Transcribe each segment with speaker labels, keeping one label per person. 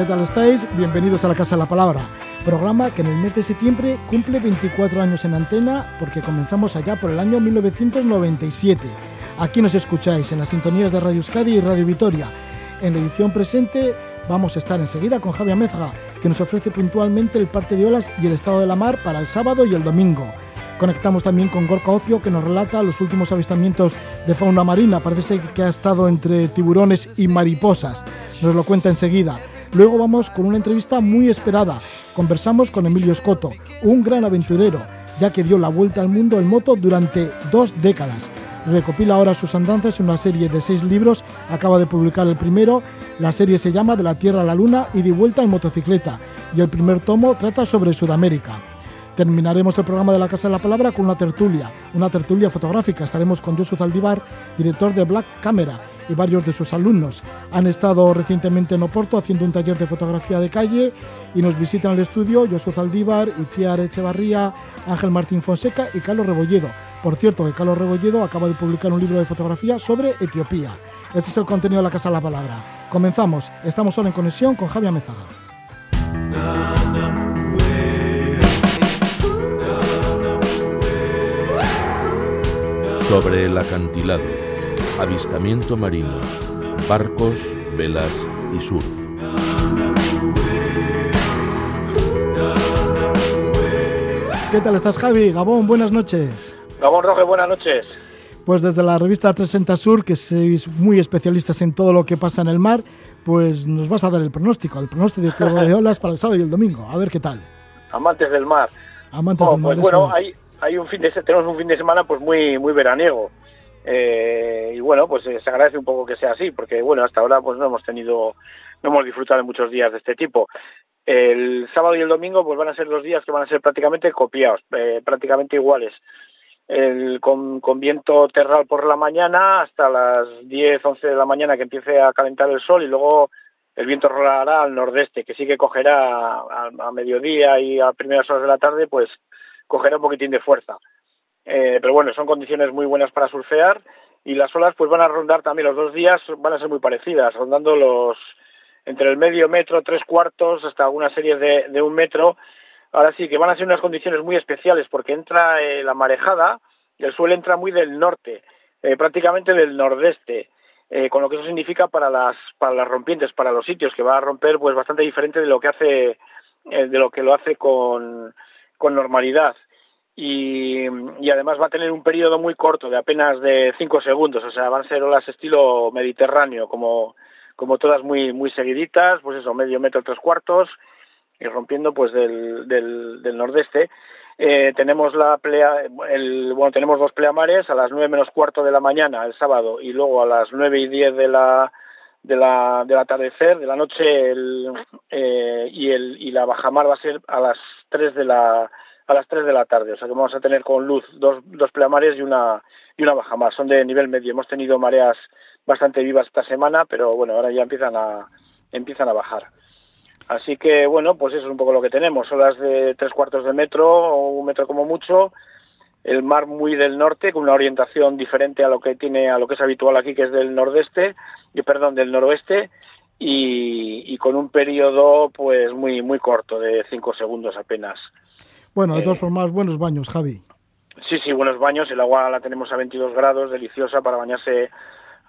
Speaker 1: ¿Qué tal estáis? Bienvenidos a la Casa de la Palabra, programa que en el mes de septiembre cumple 24 años en antena porque comenzamos allá por el año 1997. Aquí nos escucháis en las sintonías de Radio Euskadi y Radio Vitoria. En la edición presente vamos a estar enseguida con Javier Mezga, que nos ofrece puntualmente el parte de olas y el estado de la mar para el sábado y el domingo. Conectamos también con Gorka Ocio, que nos relata los últimos avistamientos de fauna marina. Parece que ha estado entre tiburones y mariposas. Nos lo cuenta enseguida. Luego vamos con una entrevista muy esperada. Conversamos con Emilio Escoto, un gran aventurero, ya que dio la vuelta al mundo en moto durante dos décadas. Recopila ahora sus andanzas en una serie de seis libros. Acaba de publicar el primero. La serie se llama De la Tierra a la Luna y de vuelta en motocicleta. Y el primer tomo trata sobre Sudamérica. Terminaremos el programa de la Casa de la Palabra con una tertulia, una tertulia fotográfica. Estaremos con Josu Zaldívar, director de Black Camera, y varios de sus alumnos. Han estado recientemente en Oporto haciendo un taller de fotografía de calle y nos visitan el estudio Josu Zaldívar, Itziar Echevarría, Ángel Martín Fonseca y Carlos Rebolledo. Por cierto, que Carlos Rebolledo acaba de publicar un libro de fotografía sobre Etiopía. Este es el contenido de la Casa de la Palabra. Comenzamos. Estamos ahora en conexión con Javier Mezaga.
Speaker 2: Sobre el acantilado, avistamiento marino, barcos, velas y surf.
Speaker 1: ¿Qué tal estás, Javi? Gabón, buenas noches.
Speaker 3: Gabón Roge, buenas noches.
Speaker 1: Pues desde la revista 360 Sur, que sois muy especialistas en todo lo que pasa en el mar, pues nos vas a dar el pronóstico, el pronóstico de olas para el sábado y el domingo. A ver qué tal.
Speaker 3: Amantes del mar.
Speaker 1: Amantes
Speaker 3: Oh,
Speaker 1: del mar.
Speaker 3: pues bueno,
Speaker 1: eso es.
Speaker 3: hay, hay un fin de tenemos un fin de semana pues muy muy veraniego. Eh, y bueno, pues eh, se agradece un poco que sea así, porque bueno, hasta ahora pues no hemos tenido, no hemos disfrutado de muchos días de este tipo. El sábado y el domingo pues van a ser los días que van a ser prácticamente copiados, eh, prácticamente iguales. Con viento terral por la mañana hasta las 10, 11 de la mañana que empiece a calentar el sol y luego el viento rolará al nordeste, que sí que cogerá a, a mediodía y a primeras horas de la tarde, pues cogerá un poquitín de fuerza. Eh, pero bueno, son condiciones muy buenas para surfear y las olas pues van a rondar también los dos días, van a ser muy parecidas, rondando los entre el medio metro, tres cuartos, hasta algunas series de, un metro. Ahora sí que van a ser unas condiciones muy especiales porque entra eh, la marejada el suelo entra muy del norte, eh, prácticamente del nordeste. Con lo que eso significa para las para las rompientes, para los sitios que va a romper pues bastante diferente de lo que hace de lo que lo hace con, con normalidad y, y además va a tener un periodo muy corto de apenas de cinco segundos, o sea van a ser olas estilo mediterráneo como como todas muy muy seguiditas, pues eso medio metro tres cuartos y rompiendo pues del, del, del nordeste. Eh, tenemos la plea, el, bueno, tenemos dos pleamares a las nueve menos cuarto de la mañana el sábado y luego a las nueve y diez de la de la del atardecer de la noche el, eh, y el y la bajamar va a ser a las tres de la a las tres de la tarde o sea que vamos a tener con luz dos dos pleamares y una y una bajamar son de nivel medio hemos tenido mareas bastante vivas esta semana pero bueno ahora ya empiezan a empiezan a bajar Así que bueno, pues eso es un poco lo que tenemos. Olas de tres cuartos de metro o un metro como mucho. El mar muy del norte con una orientación diferente a lo que tiene a lo que es habitual aquí, que es del nordeste, y perdón, del noroeste y, y con un periodo pues muy muy corto de cinco segundos apenas.
Speaker 1: Bueno, de
Speaker 3: eh,
Speaker 1: todas formas, buenos baños, Javi.
Speaker 3: Sí, sí, buenos baños. El agua la tenemos a 22 grados, deliciosa para bañarse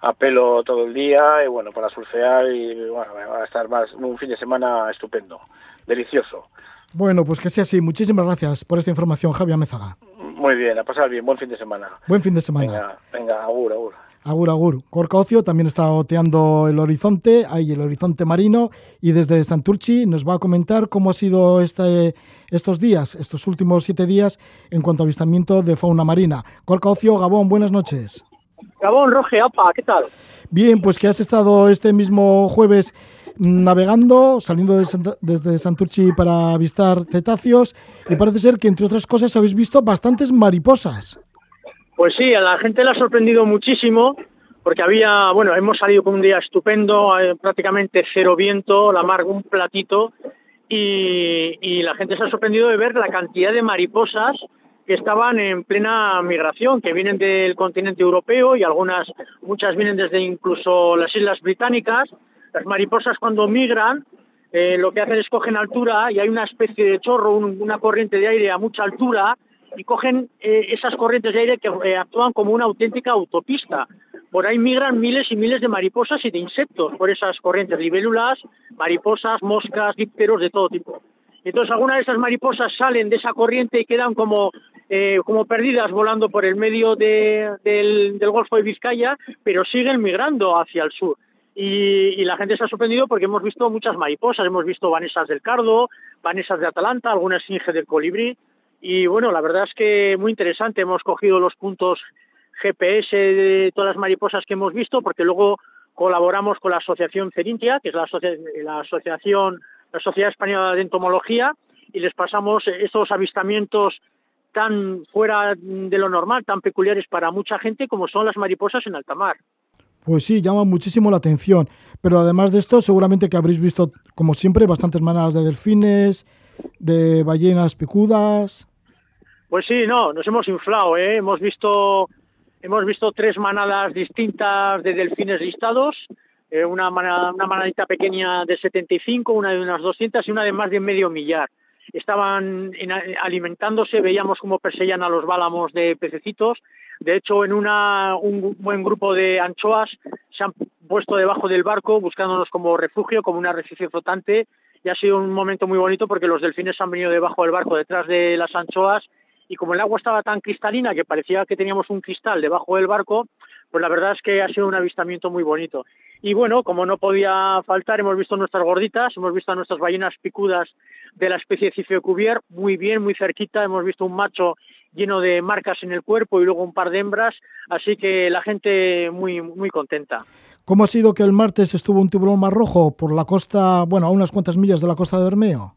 Speaker 3: a pelo todo el día y bueno, para surfear y bueno, va a estar más un fin de semana estupendo, delicioso.
Speaker 1: Bueno, pues que sea así. Muchísimas gracias por esta información, Javi Amézaga.
Speaker 3: Muy bien, a pasar bien, buen fin de semana.
Speaker 1: Buen fin de semana.
Speaker 3: Venga, venga, agur, agur.
Speaker 1: Agur, agur. Gorka Ocio también está oteando el horizonte, ahí el horizonte marino, y desde Santurchi nos va a comentar cómo ha sido este, estos días, estos últimos siete días, en cuanto a avistamiento de fauna marina. Gorka Ocio, Gabón, buenas noches.
Speaker 4: Gabón, Roge, apa, ¿qué tal?
Speaker 1: Bien, pues que has estado este mismo jueves navegando, saliendo de Santa- desde Santurchi para avistar cetáceos, y parece ser que, entre otras cosas, habéis visto bastantes mariposas.
Speaker 4: Pues sí, a la gente le ha sorprendido muchísimo porque había, bueno, hemos salido con un día estupendo, eh, prácticamente cero viento, la mar un platito y, la gente se ha sorprendido de ver la cantidad de mariposas que estaban en plena migración, que vienen del continente europeo y algunas, muchas vienen desde incluso las islas británicas. Las mariposas cuando migran eh, lo que hacen es cogen altura y hay una especie de chorro, un- una corriente de aire a mucha altura y cogen eh, esas corrientes de aire que eh, actúan como una auténtica autopista. Por ahí migran miles y miles de mariposas y de insectos por esas corrientes, libélulas, mariposas, moscas, dípteros de todo tipo. Entonces algunas de esas mariposas salen de esa corriente y quedan como, eh, como perdidas volando por el medio de- del, del Golfo de Vizcaya, pero siguen migrando hacia el sur. Y, la gente se ha sorprendido porque hemos visto muchas mariposas, hemos visto vanesas del cardo, vanesas de Atalanta, algunas esfinge del colibrí. Y bueno, la verdad es que muy interesante. Hemos cogido los puntos GPS de todas las mariposas que hemos visto, porque luego colaboramos con la Asociación Cerintia, que es la, asocia- la asociación, la Sociedad Española de Entomología, y les pasamos estos avistamientos tan fuera de lo normal, tan peculiares para mucha gente como son las mariposas en alta mar.
Speaker 1: Pues sí, llama muchísimo la atención. Pero además de esto, seguramente que habréis visto, como siempre, bastantes manadas de delfines, de ballenas picudas.
Speaker 4: Pues sí, no, nos hemos inflado, ¿eh? Hemos visto, hemos visto tres manadas distintas de delfines listados, eh, una, mana- una manadita pequeña de 75, una de unas 200 y una de más de medio millar. Estaban en- alimentándose, veíamos cómo perseguían a los bálamos de pececitos. De hecho, en una, un buen grupo de anchoas se han puesto debajo del barco buscándonos como refugio, como un arrecife flotante. Y ha sido un momento muy bonito porque los delfines han venido debajo del barco, detrás de las anchoas, y como el agua estaba tan cristalina que parecía que teníamos un cristal debajo del barco, pues la verdad es que ha sido un avistamiento muy bonito. Y bueno, como no podía faltar, hemos visto nuestras gorditas, hemos visto a nuestras ballenas picudas de la especie Cifeocuvier, muy bien, muy cerquita, hemos visto un macho lleno de marcas en el cuerpo y luego un par de hembras, así que la gente muy, muy contenta.
Speaker 1: ¿Cómo ha sido que el martes estuvo un tiburón más rojo por la costa, bueno, a unas cuantas millas de la costa de Bermeo?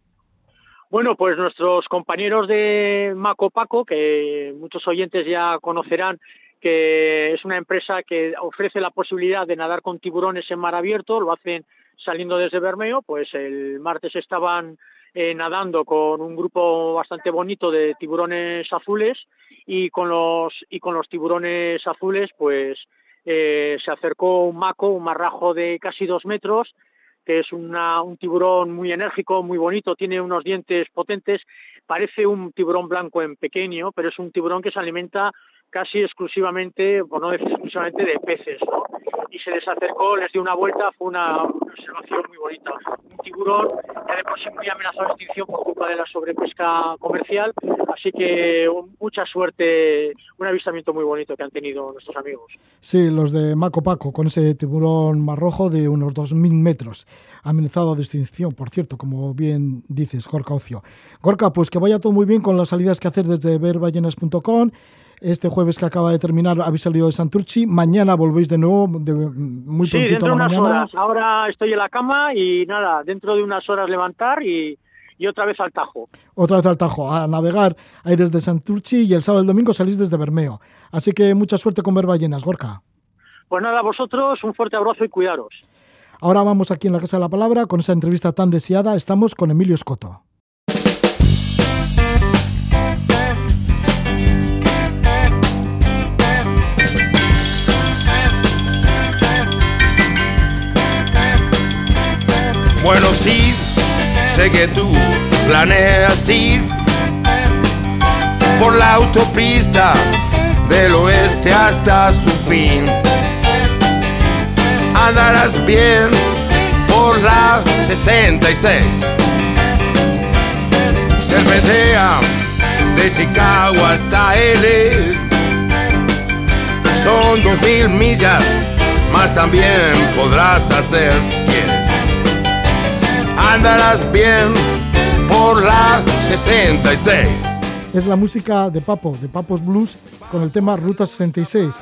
Speaker 4: Bueno, pues nuestros compañeros de Maco Paco, que muchos oyentes ya conocerán, que es una empresa que ofrece la posibilidad de nadar con tiburones en mar abierto, lo hacen saliendo desde Bermeo, pues el martes estaban eh, nadando con un grupo bastante bonito de tiburones azules y con los y con los tiburones azules pues eh, se acercó un maco, un marrajo de casi dos metros que es un tiburón muy enérgico, muy bonito, tiene unos dientes potentes, parece un tiburón blanco en pequeño, pero es un tiburón que se alimenta casi exclusivamente, por no decir exclusivamente, de peces, ¿no? Y se les acercó, les dio una vuelta, fue una observación muy bonita. Un tiburón ya de por sí muy amenazado de extinción por culpa de la sobrepesca comercial, así que mucha suerte, un avistamiento muy bonito que han tenido nuestros amigos.
Speaker 1: Sí, los de Maco Paco, con ese tiburón más rojo de unos 2.000 metros. Amenazado de extinción, por cierto, como bien dices, Gorka Ocio. Gorka, pues que vaya todo muy bien con las salidas que hacer desde verballenas.com. Este jueves que acaba de terminar habéis salido de Santurchi. Mañana volvéis de nuevo, de, muy
Speaker 4: Sí,
Speaker 1: prontito
Speaker 4: dentro de unas
Speaker 1: mañana.
Speaker 4: horas. Ahora estoy en la cama y nada, dentro de unas horas levantar y, y otra vez al Tajo.
Speaker 1: Otra vez al Tajo, a navegar ahí desde Santurchi y el sábado y el domingo salís desde Bermeo. Así que mucha suerte con Verballenas, Gorka.
Speaker 4: Pues nada, a vosotros un fuerte abrazo y cuidaros.
Speaker 1: Ahora vamos aquí en la Casa de la Palabra con esa entrevista tan deseada. Estamos con Emilio Escoto.
Speaker 5: Bueno, sí, sé que tú planeas ir por la autopista del oeste hasta su fin. Andarás bien por la 66. Cervetea de Chicago hasta L. Son dos mil millas, más también podrás hacer andarás bien por la 66.
Speaker 1: Es la música de Papo, de Papos Blues, con el tema Ruta 66.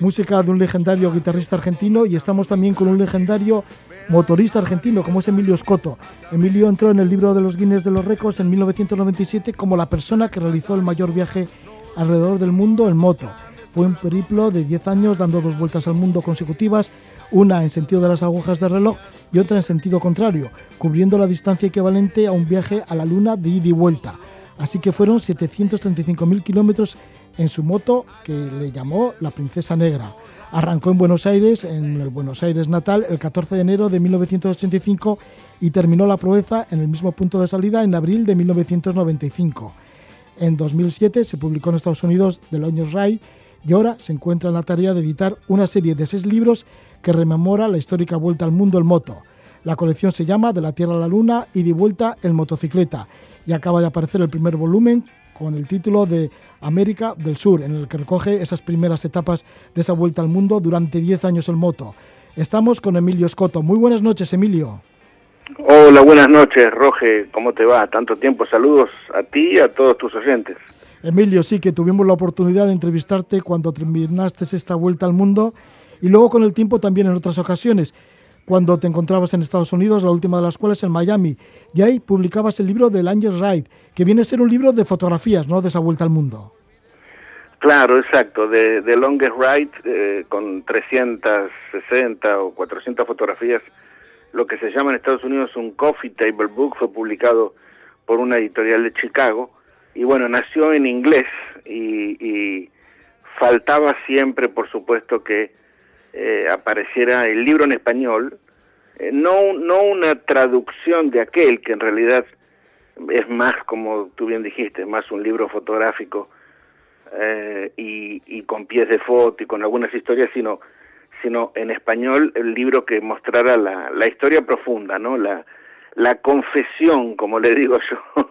Speaker 1: Música de un legendario guitarrista argentino y estamos también con un legendario motorista argentino como es Emilio Scotto. Emilio entró en el libro de los Guinness de los Récords en 1997 como la persona que realizó el mayor viaje alrededor del mundo en moto. Fue un periplo de 10 años dando dos vueltas al mundo consecutivas, una en sentido de las agujas de reloj y otra en sentido contrario, cubriendo la distancia equivalente a un viaje a la Luna de ida y vuelta. Así que fueron 735.000 kilómetros en su moto que le llamó la Princesa Negra. Arrancó en Buenos Aires, en el Buenos Aires natal, el 14 de enero de 1985 y terminó la proeza en el mismo punto de salida en abril de 1995. En 2007 se publicó en Estados Unidos The Longest Ride y ahora se encuentra en la tarea de editar una serie de seis libros que rememora la histórica vuelta al mundo en moto. La colección se llama De la Tierra a la Luna y de vuelta en motocicleta y acaba de aparecer el primer volumen con el título de América del Sur, en el que recoge esas primeras etapas de esa vuelta al mundo durante 10 años en moto. Estamos con Emilio Escoto. Muy buenas noches, Emilio.
Speaker 6: Hola, buenas noches, Roge. ¿Cómo te va? Tanto tiempo. Saludos a ti y a todos tus oyentes.
Speaker 1: Emilio, sí que tuvimos la oportunidad de entrevistarte cuando terminaste esta vuelta al mundo y luego con el tiempo también en otras ocasiones, cuando te encontrabas en Estados Unidos, la última de las cuales en Miami, y ahí publicabas el libro del Angel Ride, que viene a ser un libro de fotografías, ¿no?, de esa vuelta al mundo.
Speaker 6: Claro, exacto, de, de Longest Ride, eh, con 360 o 400 fotografías, lo que se llama en Estados Unidos un Coffee Table Book, fue publicado por una editorial de Chicago, y bueno, nació en inglés y, y faltaba siempre, por supuesto, que eh, apareciera el libro en español, eh, no, no una traducción de aquel, que en realidad es más, como tú bien dijiste, más un libro fotográfico eh, y, con pies de foto y con algunas historias, sino, sino en español el libro que mostrara la, la historia profunda, ¿no? La, la confesión, como le digo yo,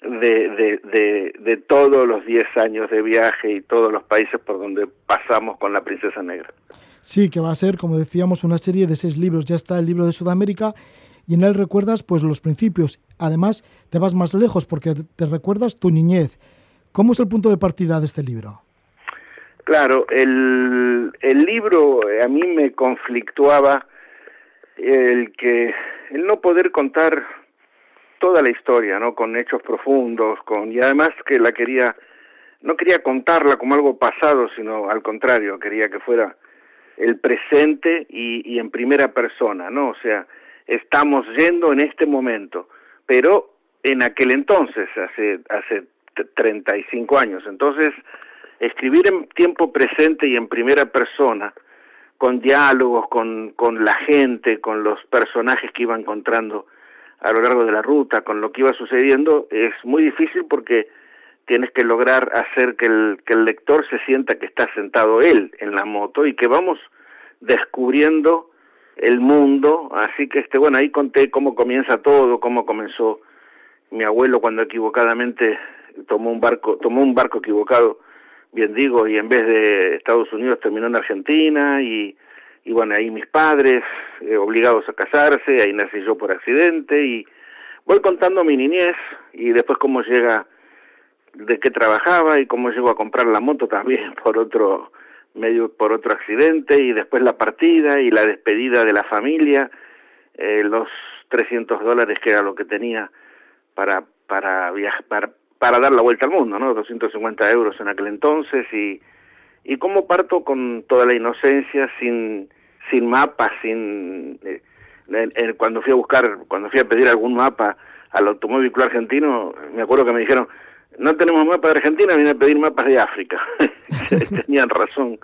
Speaker 6: de, de, de, de todos los 10 años de viaje y todos los países por donde pasamos con la Princesa Negra.
Speaker 1: Sí, que va a ser, como decíamos, una serie de seis libros. Ya está el libro de Sudamérica y en él recuerdas pues los principios. Además, te vas más lejos porque te recuerdas tu niñez. ¿Cómo es el punto de partida de este libro?
Speaker 6: Claro, el, el libro eh, a mí me conflictuaba el que el no poder contar toda la historia, ¿no? Con hechos profundos, con y además que la quería no quería contarla como algo pasado, sino al contrario, quería que fuera el presente y, y en primera persona, ¿no? O sea, estamos yendo en este momento, pero en aquel entonces, hace hace 35 años. Entonces, escribir en tiempo presente y en primera persona, con diálogos, con, con la gente, con los personajes que iba encontrando a lo largo de la ruta, con lo que iba sucediendo, es muy difícil porque tienes que lograr hacer que el, que el lector se sienta que está sentado él en la moto y que vamos descubriendo el mundo, así que este bueno, ahí conté cómo comienza todo, cómo comenzó. Mi abuelo cuando equivocadamente tomó un barco, tomó un barco equivocado, bien digo, y en vez de Estados Unidos terminó en Argentina y y bueno, ahí mis padres eh, obligados a casarse, ahí nací yo por accidente y voy contando mi niñez y después cómo llega, de qué trabajaba y cómo llegó a comprar la moto también por otro medio, por otro accidente y después la partida y la despedida de la familia, eh, los 300 dólares que era lo que tenía para para viajar, para, para dar la vuelta al mundo, ¿no? 250 euros en aquel entonces y y cómo parto con toda la inocencia sin sin mapas, sin eh, cuando fui a buscar, cuando fui a pedir algún mapa al Automóvil Argentino, me acuerdo que me dijeron, no tenemos mapa de Argentina, viene a pedir mapas de África. Tenían razón.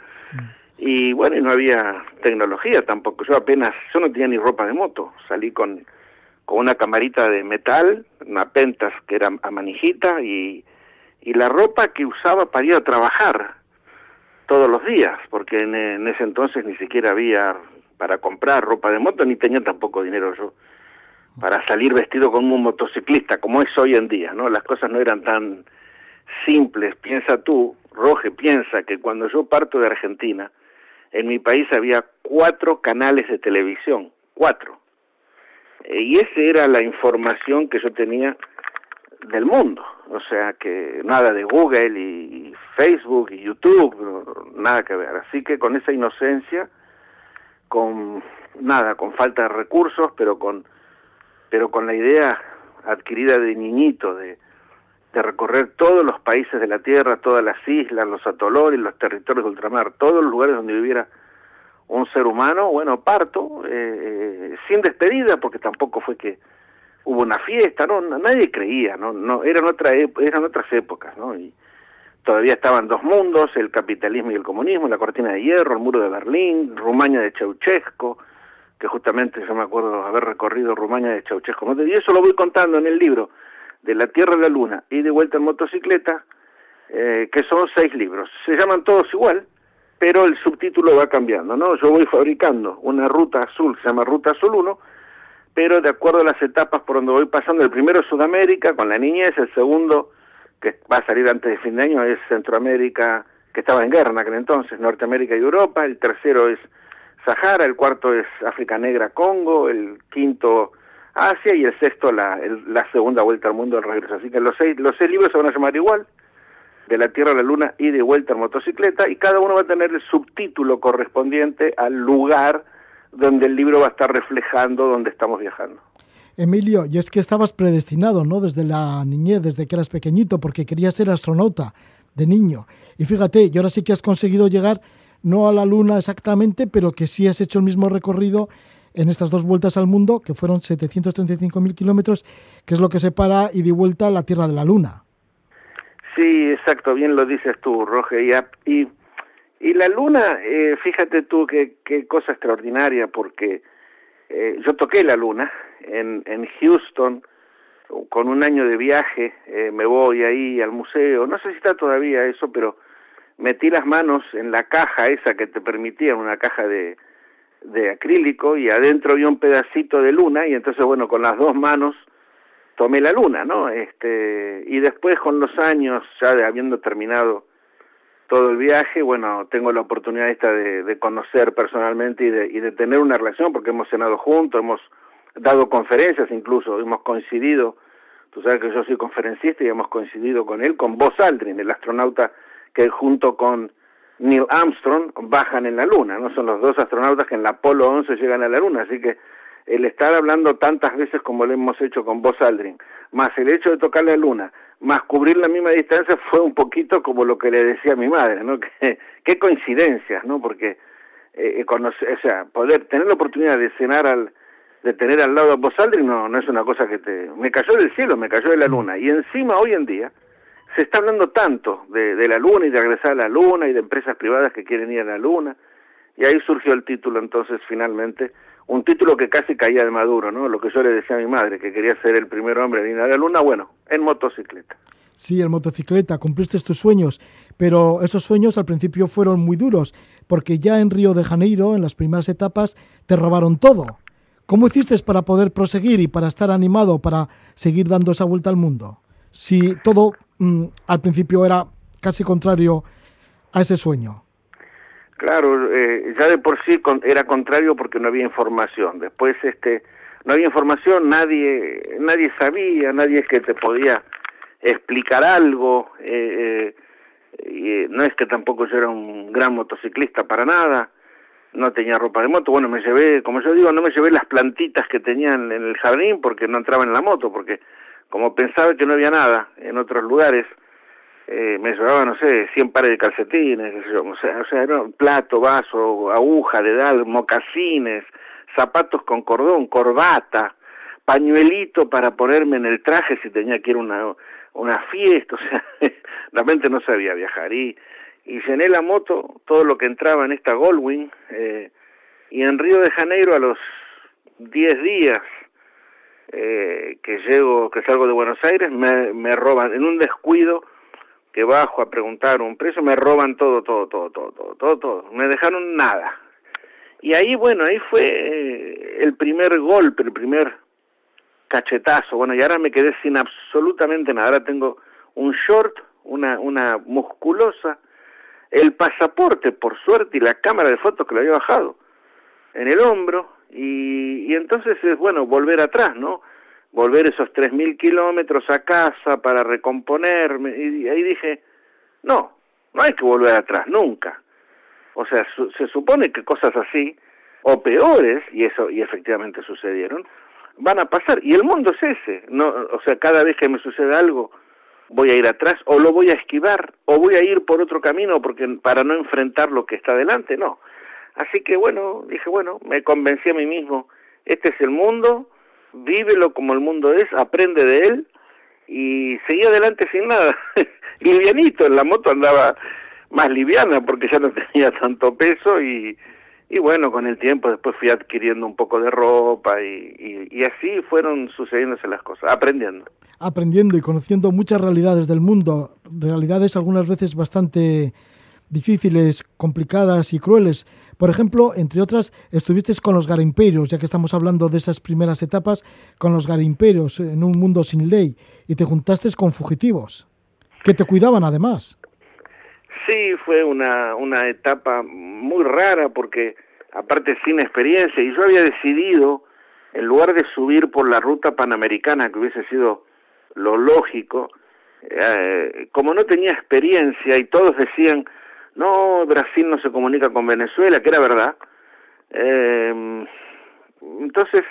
Speaker 6: Y bueno, y no había tecnología tampoco. Yo apenas, yo no tenía ni ropa de moto. Salí con, con una camarita de metal, una pentas que era a manijita y, y la ropa que usaba para ir a trabajar todos los días, porque en, en, ese entonces ni siquiera había para comprar ropa de moto, ni tenía tampoco dinero yo para salir vestido como un motociclista, como es hoy en día, ¿no? Las cosas no eran tan simples. Piensa tú, Roge, piensa que cuando yo parto de Argentina, en mi país había cuatro canales de televisión, cuatro. Y esa era la información que yo tenía del mundo, o sea que nada de Google y Facebook y YouTube, nada que ver. Así que con esa inocencia, con nada, con falta de recursos, pero con pero con la idea adquirida de niñito de recorrer todos los países de la Tierra, todas las islas, los atolones, los territorios de ultramar, todos los lugares donde viviera un ser humano, bueno, parto, eh, eh, sin despedida, porque tampoco fue que hubo una fiesta, no, nadie creía, no, no, eran otra, eran otras épocas, ¿no? Y todavía estaban dos mundos, el capitalismo y el comunismo, la cortina de hierro, el muro de Berlín, Rumania de Ceausescu, que justamente yo me acuerdo haber recorrido Rumania de Ceausescu, y eso lo voy contando en el libro, de la Tierra a la Luna y de vuelta en motocicleta, eh, que son seis libros. Se llaman todos igual, pero el subtítulo va cambiando, ¿no? Yo voy fabricando una ruta azul, se llama Ruta Azul 1, pero de acuerdo a las etapas por donde voy pasando, el primero es Sudamérica, con la niñez, el segundo, que va a salir antes de fin de año, es Centroamérica, que estaba en guerra en aquel entonces, Norteamérica y Europa, el tercero es Sahara, el cuarto es África Negra, Congo, el quinto Asia y el sexto la, la segunda vuelta al mundo, el regreso. Así que los seis, los seis libros se van a llamar igual, de la Tierra a la Luna y de vuelta en motocicleta, y cada uno va a tener el subtítulo correspondiente al lugar donde el libro va a estar reflejando donde estamos viajando.
Speaker 1: Emilio, y es que estabas predestinado, ¿no? Desde la niñez, desde que eras pequeñito, porque querías ser astronauta de niño. Y fíjate, y ahora sí que has conseguido llegar no a la Luna exactamente, pero que sí has hecho el mismo recorrido en estas dos vueltas al mundo, que fueron 735.000 kilómetros, que es lo que separa y de vuelta la Tierra de la Luna.
Speaker 6: Sí, exacto, bien lo dices tú, Roger. Y, y, la Luna, eh, fíjate tú qué, qué cosa extraordinaria, porque eh, yo toqué la Luna en, en Houston, con un año de viaje, eh, me voy ahí al museo, no sé si está todavía eso, pero metí las manos en la caja esa que te permitía, una caja de, de acrílico y adentro había un pedacito de luna y entonces bueno con las dos manos tomé la luna no este y después con los años ya de habiendo terminado todo el viaje bueno tengo la oportunidad esta de, de conocer personalmente y de, y de tener una relación porque hemos cenado juntos hemos dado conferencias incluso hemos coincidido tú sabes que yo soy conferencista y hemos coincidido con él con Buzz Aldrin el astronauta que junto con Neil Armstrong bajan en la Luna, ¿no? Son los dos astronautas que en la Apolo 11 llegan a la Luna, así que el estar hablando tantas veces como lo hemos hecho con Buzz Aldrin, más el hecho de tocar la Luna, más cubrir la misma distancia fue un poquito como lo que le decía a mi madre, ¿no? Que, qué coincidencias, ¿no? Porque eh, eh conocer, o sea, poder tener la oportunidad de cenar al de tener al lado a Buzz Aldrin no no es una cosa que te me cayó del cielo, me cayó de la luna y encima hoy en día se está hablando tanto de, la Luna y de regresar a la Luna y de empresas privadas que quieren ir a la Luna. Y ahí surgió el título entonces finalmente, un título que casi caía de maduro, ¿no? Lo que yo le decía a mi madre, que quería ser el primer hombre en ir a la Luna, bueno, en motocicleta.
Speaker 1: Sí, en motocicleta, cumpliste tus sueños, pero esos sueños al principio fueron muy duros, porque ya en Río de Janeiro, en las primeras etapas, te robaron todo. ¿Cómo hiciste para poder proseguir y para estar animado, para seguir dando esa vuelta al mundo? Si todo Mm, al principio era casi contrario a ese sueño.
Speaker 6: Claro, eh, ya de por sí era contrario porque no había información. Después, este, no había información, nadie, nadie sabía, nadie es que te podía explicar algo. Eh, eh, no es que tampoco yo era un gran motociclista para nada. No tenía ropa de moto. Bueno, me llevé, como yo digo, no me llevé las plantitas que tenían en el jardín porque no entraba en la moto, porque como pensaba que no había nada en otros lugares, eh, me llevaba, no sé, 100 pares de calcetines, o sea, o sea era plato, vaso, aguja, dedal, mocasines, zapatos con cordón, corbata, pañuelito para ponerme en el traje si tenía que ir a una, una fiesta, o sea, realmente no sabía viajar. Y, y llené la moto, todo lo que entraba en esta Goldwing, eh, y en Río de Janeiro a los 10 días eh, que llego, que salgo de Buenos Aires, me, me roban, en un descuido que bajo a preguntar un precio, me roban todo, todo, todo, todo, todo, todo, todo, me dejaron nada. Y ahí, bueno, ahí fue eh, el primer golpe, el primer cachetazo, bueno, y ahora me quedé sin absolutamente nada, ahora tengo un short, una, una musculosa, el pasaporte, por suerte, y la cámara de fotos que lo había bajado en el hombro, y, entonces es bueno volver atrás, ¿no? Volver esos tres mil kilómetros a casa para recomponerme. Y ahí dije, no, no hay que volver atrás, nunca. O sea, se supone que cosas así, o peores, y eso, y efectivamente sucedieron, van a pasar. Y el mundo es ese. No, o sea, cada vez que me sucede algo voy a ir atrás o lo voy a esquivar o voy a ir por otro camino porque para no enfrentar lo que está delante, no. Así que bueno, dije, bueno, me convencí a mí mismo, este es el mundo, vívelo como el mundo es, aprende de él y seguí adelante sin nada. Livianito, en la moto andaba más liviana porque ya no tenía tanto peso y, y bueno, con el tiempo después fui adquiriendo un poco de ropa y, y, así fueron sucediéndose las cosas, aprendiendo.
Speaker 1: Aprendiendo y conociendo muchas realidades del mundo, realidades algunas veces bastante difíciles, complicadas y crueles. Por ejemplo, entre otras, estuviste con los garimpeiros, ya que estamos hablando de esas primeras etapas, con los garimpeiros en un mundo sin ley, y te juntaste con fugitivos, que te cuidaban además.
Speaker 6: Sí, fue una, una etapa muy rara porque aparte sin experiencia, y yo había decidido, en lugar de subir por la ruta panamericana, que hubiese sido lo lógico, eh, como no tenía experiencia y todos decían, no, Brasil no se comunica con Venezuela, que era verdad. Eh, entonces,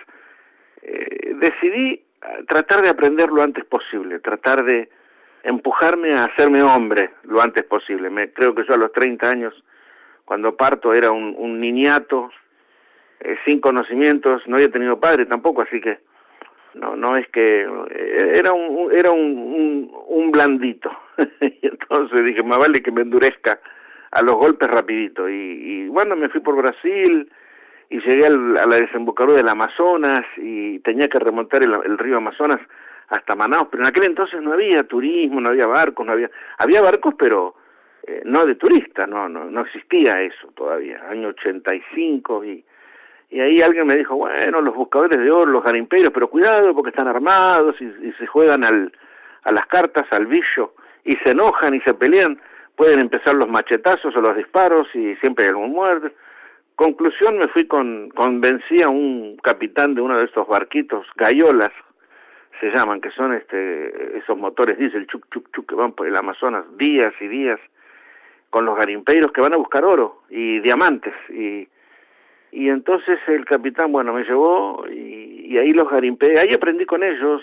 Speaker 6: eh, decidí tratar de aprender lo antes posible, tratar de empujarme a hacerme hombre lo antes posible. Me, creo que yo a los 30 años, cuando parto, era un, un niñato, eh, sin conocimientos, no había tenido padre tampoco, así que no no es que eh, era un era un, un, un blandito y entonces dije más vale que me endurezca a los golpes rapidito. Y, y bueno, me fui por Brasil y llegué al, a la desembocadura del Amazonas y tenía que remontar el, río Amazonas hasta Manaus, pero en aquel entonces no había turismo, no había barcos, no había, había barcos, pero eh, no de turistas, no, no, no existía eso todavía, año 85 y, y ahí alguien me dijo, bueno, los buscadores de oro, los garimpeiros, pero cuidado porque están armados y, y se juegan al, a las cartas, al bicho, y se enojan y se pelean pueden empezar los machetazos o los disparos y siempre hay algún muerto. Conclusión, me fui con, convencí a un capitán de uno de estos barquitos, gaiolas se llaman, que son este, esos motores diésel, chuc, chuc, chuc, que van por el Amazonas días y días, con los garimpeiros que van a buscar oro y diamantes. Y, y entonces el capitán, bueno, me llevó y, y ahí los garimpeiros, ahí aprendí con ellos,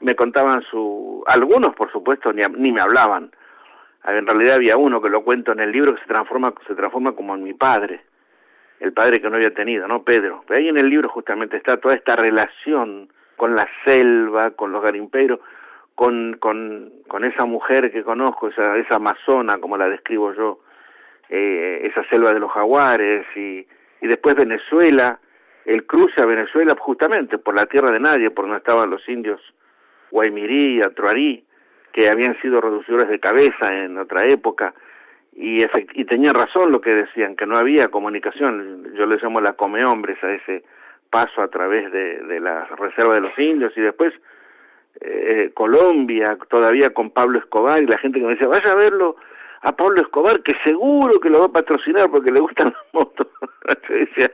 Speaker 6: me contaban su, algunos por supuesto ni, ni me hablaban, en realidad había uno que lo cuento en el libro que se transforma, se transforma como en mi padre, el padre que no había tenido, ¿no? Pedro. Pero ahí en el libro justamente está toda esta relación con la selva, con los garimpeiros, con, con, con esa mujer que conozco, esa, esa amazona, como la describo yo, eh, esa selva de los jaguares, y, y después Venezuela, el cruce a Venezuela justamente por la tierra de nadie, por donde estaban los indios Guaymirí, Atruarí, que habían sido reducidores de cabeza en otra época y, y tenían razón lo que decían, que no había comunicación, yo les llamo la come hombres a ese paso a través de, de la reserva de los indios y después eh, Colombia, todavía con Pablo Escobar y la gente que me decía, vaya a verlo a Pablo Escobar, que seguro que lo va a patrocinar porque le gustan las motos. yo decía,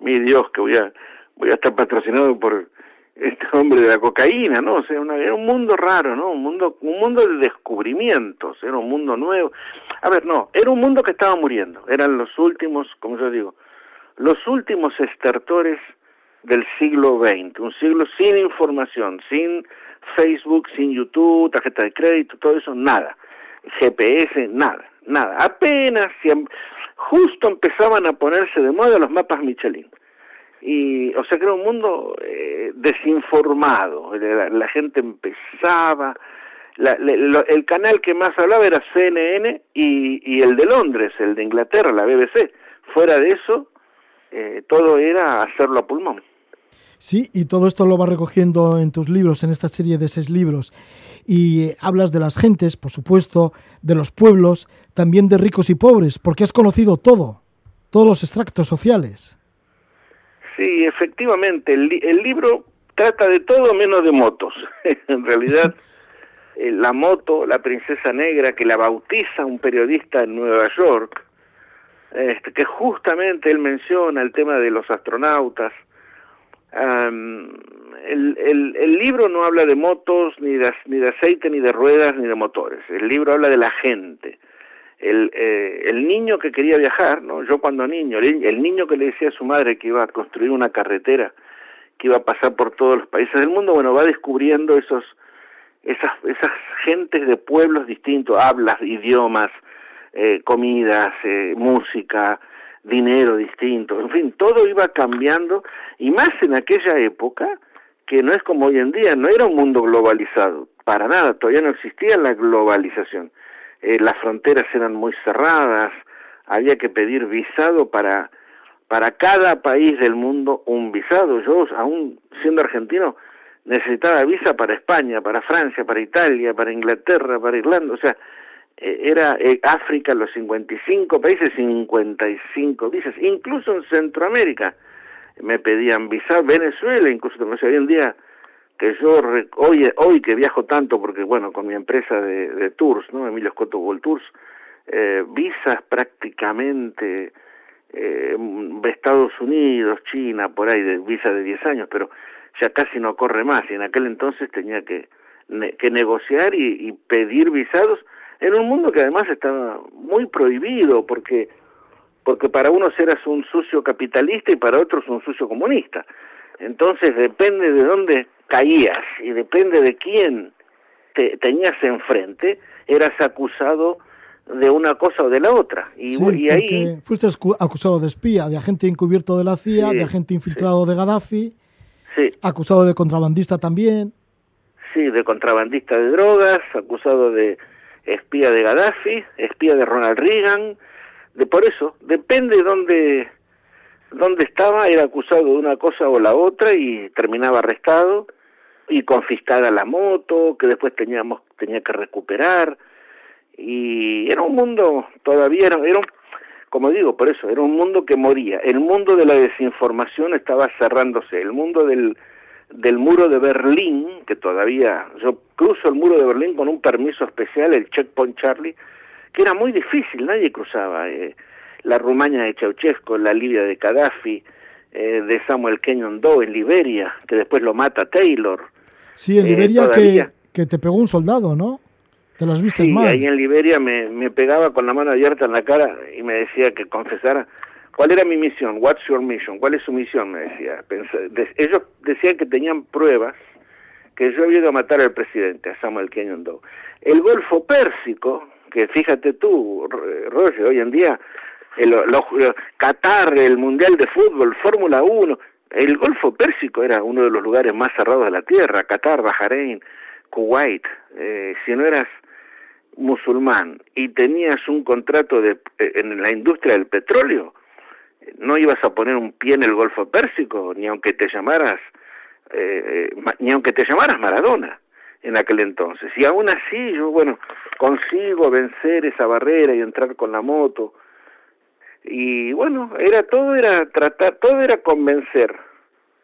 Speaker 6: mi Dios, que voy a, voy a estar patrocinado por este hombre de la cocaína, ¿no? Una, era un mundo raro, ¿no? Un mundo, un mundo de descubrimientos, era un mundo nuevo. A ver, no, era un mundo que estaba muriendo, eran los últimos, como yo digo, los últimos estertores del siglo XX, un siglo sin información, sin Facebook, sin YouTube, tarjeta de crédito, todo eso, nada. GPS, nada, nada. Apenas, justo empezaban a ponerse de moda los mapas Michelin y o sea que era un mundo eh, desinformado la, gente empezaba la, el canal que más hablaba era CNN y, el de Londres el de Inglaterra la BBC fuera de eso eh, todo era hacerlo a pulmón
Speaker 1: Sí, y todo esto lo vas recogiendo en tus libros, en esta serie de seis libros. Y hablas de las gentes, por supuesto, de los pueblos, también de ricos y pobres, porque has conocido todo, todos los extractos sociales.
Speaker 6: Sí, efectivamente, el, el libro trata de todo menos de motos. en realidad, eh, la moto, la princesa negra, que la bautiza un periodista en Nueva York, este, que justamente él menciona el tema de los astronautas. El, el, el, libro no habla de motos, ni de, ni de aceite, ni de ruedas, ni de motores. El libro habla de la gente el, eh, el niño que quería viajar, ¿no? Yo cuando niño, el, niño que le decía a su madre que iba a construir una carretera, que iba a pasar por todos los países del mundo, bueno, va descubriendo esos esas, esas gentes de pueblos distintos, hablas, idiomas, eh, comidas, eh, música, dinero distinto, en fin, todo iba cambiando y más en aquella época que no es como hoy en día, no era un mundo globalizado, para nada, todavía no existía la globalización. Eh, las fronteras eran muy cerradas, había que pedir visado para para cada país del mundo un visado. Yo, aún siendo argentino, necesitaba visa para España, para Francia, para Italia, para Inglaterra, para Irlanda, o sea, eh, era eh, África, los 55 países, 55 visas, incluso en Centroamérica me pedían visa, Venezuela, incluso no sé, hoy en día que yo hoy hoy que viajo tanto porque bueno con mi empresa de, de tours no Emilio Scotto World Tours eh, visas prácticamente eh, Estados Unidos China por ahí de visa de 10 años pero ya casi no corre más. Y en aquel entonces tenía que que negociar y, y pedir visados en un mundo que además estaba muy prohibido porque porque para unos eras un sucio capitalista y para otros un sucio comunista. Entonces depende de dónde caías y depende de quién te tenías enfrente, eras acusado de una cosa o de la otra. Y,
Speaker 1: y ahí fuiste acusado de espía, de agente encubierto de la CIA, de agente infiltrado de Gaddafi, acusado de contrabandista también.
Speaker 6: Sí, de contrabandista de drogas, acusado de espía de Gaddafi, espía de Ronald Reagan, de por eso, depende de dónde dónde estaba, era acusado de una cosa o la otra y terminaba arrestado y confiscada la moto, que después teníamos tenía que recuperar y era un mundo todavía era, era como digo, por eso, era un mundo que moría. El mundo de la desinformación estaba cerrándose. El mundo del, del muro de Berlín, que todavía yo cruzo el muro de Berlín con un permiso especial, el Checkpoint Charlie, que era muy difícil, nadie cruzaba. Eh, la Rumania de Ceausescu, la Libia de Gaddafi, eh, de Samuel Kenyon Doe en Liberia, que después lo mata Taylor,
Speaker 1: Sí, en eh, Liberia que, que, te pegó un soldado, ¿no? Te las viste
Speaker 6: sí,
Speaker 1: mal.
Speaker 6: ahí en Liberia me, me pegaba con la mano abierta en la cara y me decía que confesara cuál era mi misión, what's your mission, cuál es su misión, me decía. ellos decían que tenían pruebas que yo había ido a matar al presidente, a Samuel Kenyon Doe. El Golfo Pérsico, que fíjate tú, Roger, hoy en día, el, Qatar, el Mundial de Fútbol, Fórmula 1, el Golfo Pérsico era uno de los lugares más cerrados de la tierra, Qatar, Bahrein, Kuwait. Eh, si no eras musulmán y tenías un contrato de, eh, en la industria del petróleo, no ibas a poner un pie en el Golfo Pérsico, ni aunque te llamaras, eh, ni aunque te llamaras Maradona en aquel entonces. Y aún así, yo, bueno, consigo vencer esa barrera y entrar con la moto y bueno, era todo era tratar, todo era convencer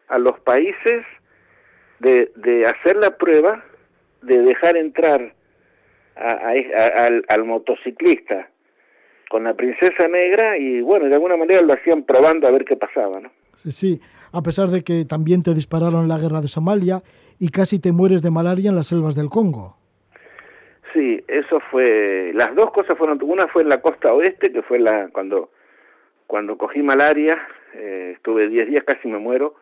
Speaker 6: a los países de, de hacer la prueba, de dejar entrar a, al, al motociclista con la princesa negra y bueno, de alguna manera lo hacían probando a ver qué pasaba, ¿no?
Speaker 1: Sí, sí, a pesar de que también te dispararon en la guerra de Somalia y casi te mueres de malaria en las selvas del Congo.
Speaker 6: Sí, eso fue, las dos cosas fueron, una fue en la costa oeste, que fue la cuando cuando cogí malaria, eh, estuve 10 días, casi me muero,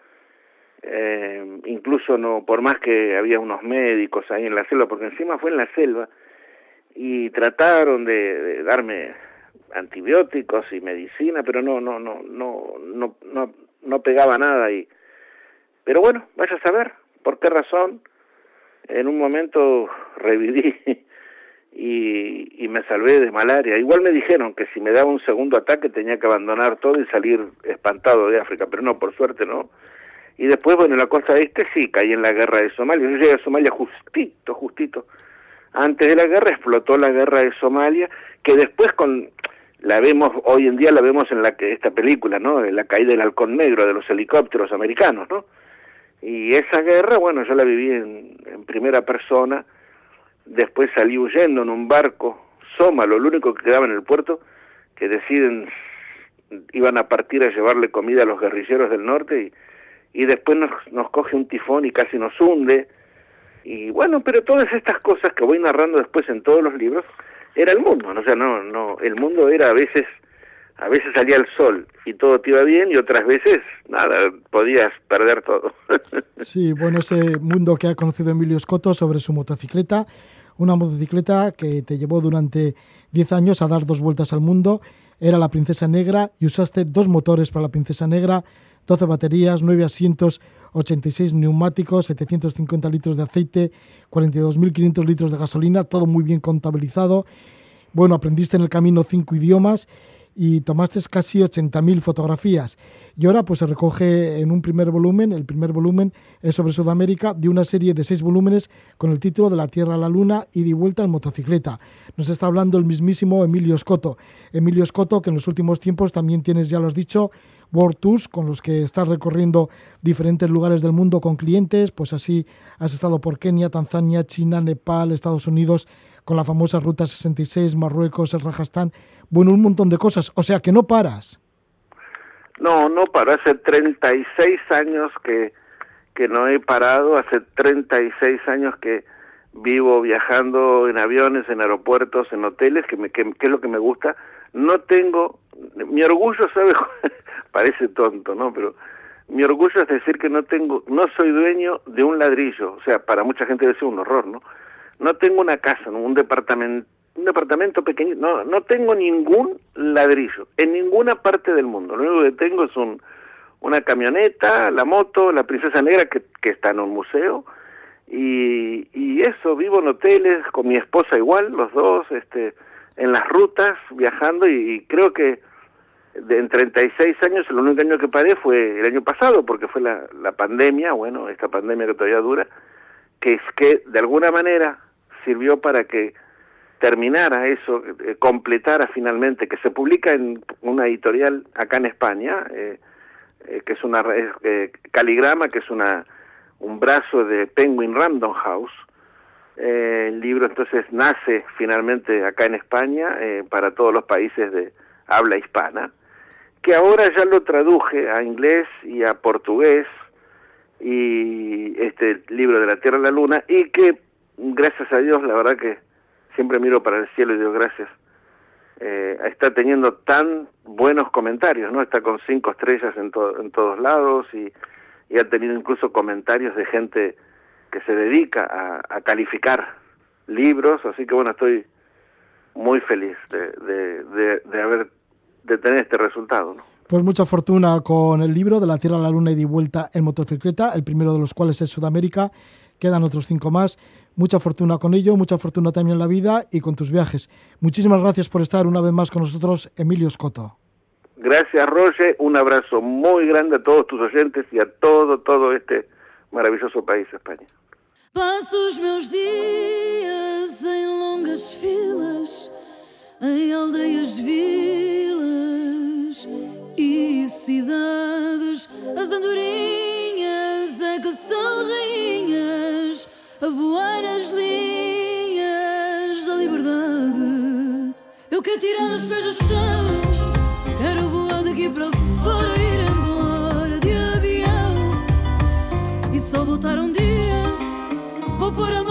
Speaker 6: eh, incluso no, por más que había unos médicos ahí en la selva, porque encima fue en la selva, y trataron de, darme antibióticos y medicina, pero no, no, no, no, no, no, no pegaba nada y, pero bueno, vaya a saber por qué razón, en un momento reviví y, y me salvé de malaria. Igual me dijeron que si me daba un segundo ataque tenía que abandonar todo y salir espantado de África, pero no, por suerte no. Y después, bueno, en la costa este sí caí en la guerra de Somalia. Yo llegué a Somalia justito, justito. Antes de la guerra explotó la guerra de Somalia, que después con la vemos hoy en día la vemos en la que esta película, ¿no? La caída del halcón negro de los helicópteros americanos, ¿no? Y esa guerra, bueno, yo la viví en, en primera persona después salí huyendo en un barco sómalo, lo único que quedaba en el puerto, que deciden, iban a partir a llevarle comida a los guerrilleros del norte y, y después nos, nos coge un tifón y casi nos hunde. Y bueno, pero todas estas cosas que voy narrando después en todos los libros, era el mundo, ¿no? o sea, no, no, el mundo era a veces a veces salía el sol y todo te iba bien y otras veces nada, podías perder todo.
Speaker 1: sí, bueno, ese mundo que ha conocido Emilio Scotto sobre su motocicleta, una motocicleta que te llevó durante 10 años a dar dos vueltas al mundo, era la Princesa Negra y usaste dos motores para la Princesa Negra, 12 baterías, 9 asientos, 86 neumáticos, 750 litros de aceite, 42.500 litros de gasolina, todo muy bien contabilizado. Bueno, aprendiste en el camino cinco idiomas y tomaste casi 80.000 fotografías. Y ahora pues se recoge en un primer volumen, el primer volumen es sobre Sudamérica, de una serie de seis volúmenes con el título de La Tierra a la Luna y de vuelta en motocicleta. Nos está hablando el mismísimo Emilio Scotto. Emilio Scotto, que en los últimos tiempos también tienes, ya lo has dicho, World Tours, con los que estás recorriendo diferentes lugares del mundo con clientes, pues así has estado por Kenia, Tanzania, China, Nepal, Estados Unidos, con la famosa Ruta 66, Marruecos, el Rajastán, bueno, un montón de cosas, o sea que no paras.
Speaker 6: No, no paro, hace 36 años que, que no he parado, hace 36 años que vivo viajando en aviones, en aeropuertos, en hoteles, que, me, que, es lo que me gusta. No tengo, mi orgullo, ¿sabes? Parece tonto, ¿no? Pero mi orgullo es decir que no tengo, no soy dueño de un ladrillo, o sea, para mucha gente debe ser un horror, ¿no? No tengo una casa, un departamento un departamento pequeño, no, no tengo ningún ladrillo en ninguna parte del mundo. Lo único que tengo es un, una camioneta, la moto, la princesa negra que, que está en un museo y, y eso, vivo en hoteles con mi esposa igual, los dos, este, en las rutas viajando y, creo que de, en 36 años el único año que paré fue el año pasado porque fue la, la pandemia, bueno, esta pandemia que todavía dura, que es que de alguna manera sirvió para que terminara eso, eh, completara finalmente, que se publica en una editorial acá en España, eh, eh, que es una Caligrama, que es una un brazo de Penguin Random House. el libro entonces nace finalmente acá en España para todos los países de habla hispana, que ahora ya lo traduje a inglés y a portugués y este libro de la Tierra y la Luna y que gracias a Dios la verdad que siempre miro para el cielo y digo gracias. Eh, está teniendo tan buenos comentarios, ¿no? Está con cinco estrellas en, en todos lados y, y, ha tenido incluso comentarios de gente que se dedica a, a calificar libros, así que bueno, estoy muy feliz de, de, de, de, haber de tener este resultado, ¿no?
Speaker 1: Pues mucha fortuna con el libro de la Tierra a la Luna y de vuelta en motocicleta, el primero de los cuales es Sudamérica. Quedan otros cinco más. Mucha fortuna con ello, mucha fortuna también en la vida y con tus viajes. Muchísimas gracias por estar una vez más con nosotros, Emilio Scotto.
Speaker 6: Gracias, Roger. Un abrazo muy grande a todos tus oyentes y a todo, todo este maravilloso país, España.
Speaker 7: Passo os meus dias em longas filas, em aldeias, vilas e cidades. As andorinhas é que são rainhas a voar as linhas da liberdade. Eu quero tirar os pés do chão, quero voar daqui para fora, ir embora de avião e só voltar um dia. Vou pôr a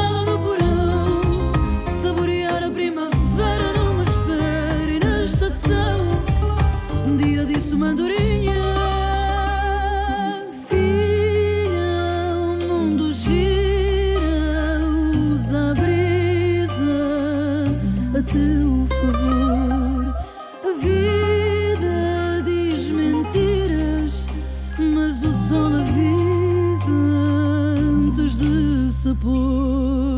Speaker 7: dia disse uma andorinha. teu favor. A vida diz mentiras, mas o sol avisa antes de se pôr.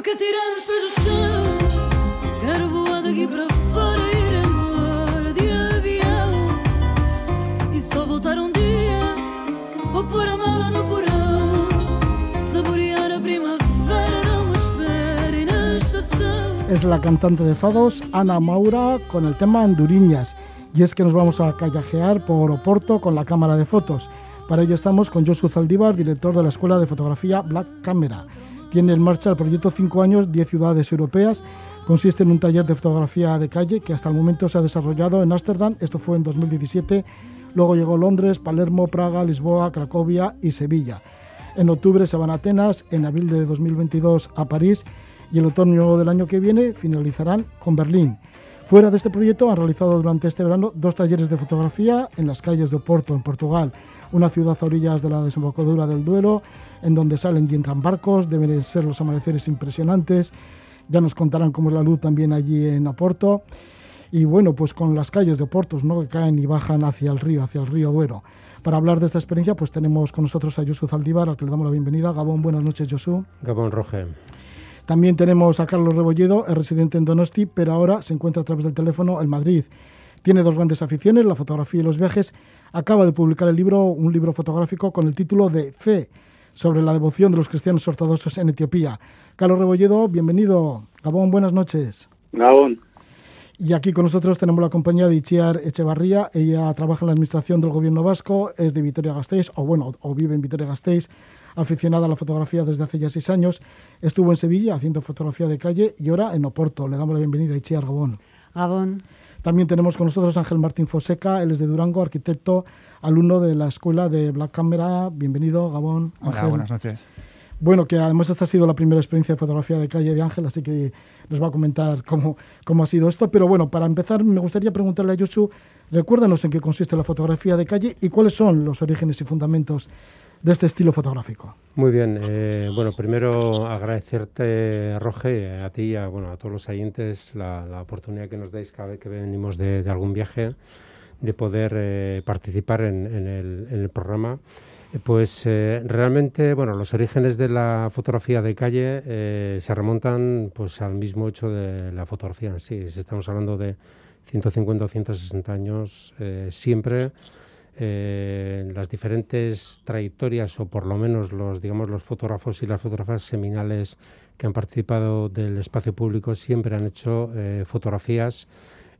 Speaker 7: Eu quero tirar os.
Speaker 1: Es la cantante de Fados, Ana Maura, con el tema Anduriñas. Y es que nos vamos a callajear por Oporto con la cámara de fotos. Para ello estamos con Josu Zaldívar, director de la Escuela de Fotografía Black Camera. Tiene en marcha el proyecto 5 años, 10 ciudades europeas. Consiste en un taller de fotografía de calle que hasta el momento se ha desarrollado en Ámsterdam, esto fue en 2017. Luego llegó Londres, Palermo, Praga, Lisboa, Cracovia y Sevilla. En octubre se van a Atenas, en abril de 2022 a París y el otoño del año que viene finalizarán con Berlín. Fuera de este proyecto han realizado durante este verano dos talleres de fotografía en las calles de Oporto, en Portugal, una ciudad a orillas de la desembocadura del Duero, en donde salen y entran barcos, deben ser los amaneceres impresionantes, ya nos contarán cómo es la luz también allí en Oporto, y bueno, pues con las calles de Oporto, ¿no? que caen y bajan hacia el río, hacia el río Duero. Para hablar de esta experiencia, pues tenemos con nosotros a Josu Zaldívar, al que le damos la bienvenida. Gabón, buenas noches, Josu.
Speaker 8: Gabón Roge.
Speaker 1: También tenemos a Carlos Rebolledo, es residente en Donosti, pero ahora se encuentra a través del teléfono en Madrid. Tiene dos grandes aficiones, la fotografía y los viajes. Acaba de publicar el libro, un libro fotográfico con el título de Fe, sobre la devoción de los cristianos ortodoxos en Etiopía. Carlos Rebolledo, bienvenido. Gabón, buenas noches.
Speaker 9: Gabón.
Speaker 1: Y aquí con nosotros tenemos la compañía de Itziar Echevarría. Ella trabaja en la administración del gobierno vasco, es de Vitoria-Gasteiz, o bueno, o vive en Vitoria-Gasteiz, aficionada a la fotografía desde hace ya seis años. Estuvo en Sevilla haciendo fotografía de calle y ahora en Oporto. Le damos la bienvenida a Itziar Gabón.
Speaker 10: Gabón.
Speaker 1: También tenemos con nosotros Ángel Martín Foseca, él es de Durango, arquitecto, alumno de la escuela de Black Camera. Bienvenido, Gabón.
Speaker 11: Hola, buenas noches.
Speaker 1: Bueno, que además esta ha sido la primera experiencia de fotografía de calle de Ángel, así que nos va a comentar cómo, cómo ha sido esto. Pero bueno, para empezar me gustaría preguntarle a Yosu, recuérdanos en qué consiste la fotografía de calle y cuáles son los orígenes y fundamentos de este estilo fotográfico.
Speaker 8: Muy bien, eh, bueno, primero agradecerte, Roge, a ti y a, bueno, a todos los oyentes la, la oportunidad que nos dais cada vez que venimos de, de algún viaje de poder eh, participar en, en, el, en, el, programa. Pues eh, realmente, bueno, los orígenes de la fotografía de calle eh, se remontan pues al mismo hecho de la fotografía en sí. Si estamos hablando de 150 o 160 años, eh, siempre eh, las diferentes trayectorias o por lo menos los digamos los fotógrafos y las fotógrafas seminales que han participado del espacio público siempre han hecho eh, fotografías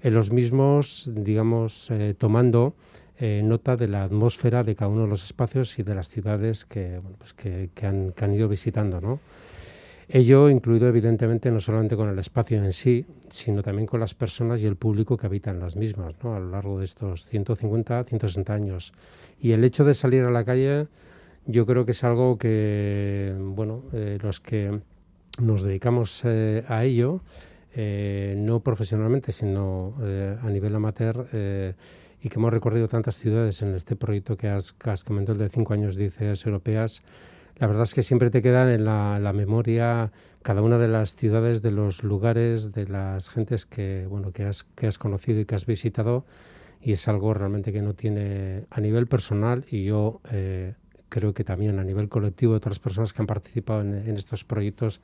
Speaker 8: en los mismos, digamos, eh, tomando eh, nota de la atmósfera de cada uno de los espacios y de las ciudades que, pues que, que, han, que han, ido visitando. ¿no? Ello incluido evidentemente no solamente con el espacio en sí, sino también con las personas y el público que habitan las mismas ¿no? a lo largo de estos 150, 160 años. Y el hecho de salir a la calle yo creo que es algo que, bueno, eh, los que nos dedicamos eh, a ello, eh, no profesionalmente, sino eh, a nivel amateur, eh, y que hemos recorrido tantas ciudades en este proyecto que has, que has comentado, el de cinco años ciudades europeas, la verdad es que siempre te quedan en la, la, memoria cada una de las ciudades, de los lugares, de las gentes que, bueno, que, has, que has conocido y que has visitado, y es algo realmente que no tiene a nivel personal, y yo eh, creo que también a nivel colectivo de otras personas que han participado en, en estos proyectos,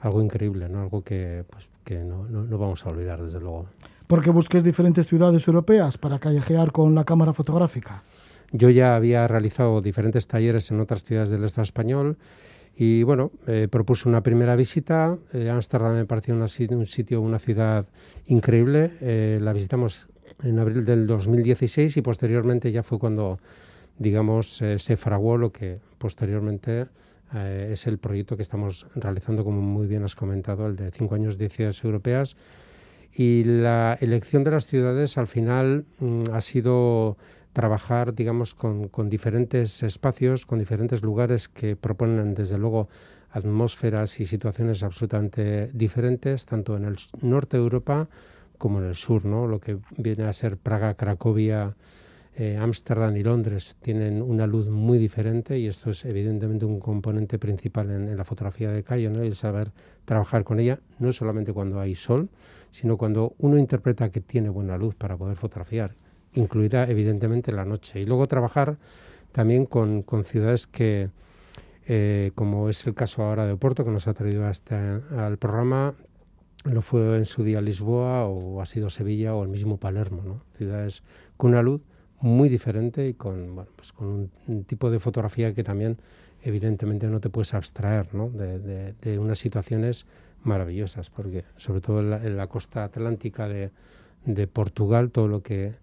Speaker 8: algo increíble, ¿no? algo que, pues, que no, no, no vamos a olvidar, desde luego.
Speaker 1: Porque busques diferentes ciudades europeas para callejear con la cámara fotográfica.
Speaker 8: Yo ya había realizado diferentes talleres en otras ciudades del Estado español y bueno, eh, propuse una primera visita. Eh, Ámsterdam me pareció una, un sitio, una ciudad increíble. Eh, la visitamos en abril del 2016 y posteriormente ya fue cuando, digamos, eh, se fraguó lo que posteriormente eh, es el proyecto que estamos realizando, como muy bien has comentado, el de cinco años de ciudades europeas. Y la elección de las ciudades al final mm, ha sido trabajar, digamos, con, con, diferentes espacios, con diferentes lugares que proponen, desde luego, atmósferas y situaciones absolutamente diferentes, tanto en el norte de Europa como en el sur, ¿no? Lo que viene a ser Praga, Cracovia, Ámsterdam eh, y Londres tienen una luz muy diferente y esto es evidentemente un componente principal en, en la fotografía de calle, ¿no? el saber trabajar con ella, no solamente cuando hay sol, sino cuando uno interpreta que tiene buena luz para poder fotografiar, incluida evidentemente la noche. Y luego trabajar también con, con ciudades que, eh, como es el caso ahora de Oporto, que nos ha traído hasta al programa, lo fue en su día Lisboa o ha sido Sevilla o el mismo Palermo, ¿no? ciudades con una luz muy diferente y con, bueno, pues con un, un, tipo de fotografía que también evidentemente no te puedes abstraer ¿no? de, de, de, unas situaciones maravillosas, porque sobre todo en la, en la costa atlántica de, de, Portugal, todo lo que